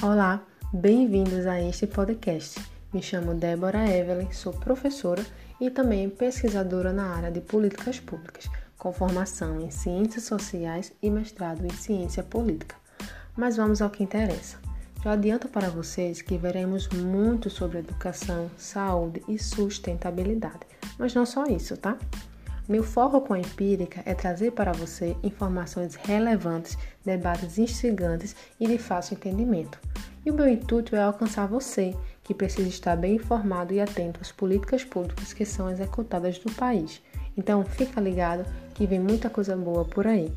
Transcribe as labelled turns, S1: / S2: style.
S1: Olá, bem-vindos a este podcast. Me chamo Débora Evelyn, sou professora e também pesquisadora na área de políticas públicas, com formação em ciências sociais e mestrado em ciência política. Mas vamos ao que interessa. Já adianto para vocês que veremos muito sobre educação, saúde e sustentabilidade, mas não só isso, tá? Meu foco com a empírica é trazer para você informações relevantes, debates instigantes e de fácil entendimento. E o meu intuito é alcançar você, que precisa estar bem informado e atento às políticas públicas que são executadas no país. Então, fica ligado que vem muita coisa boa por aí.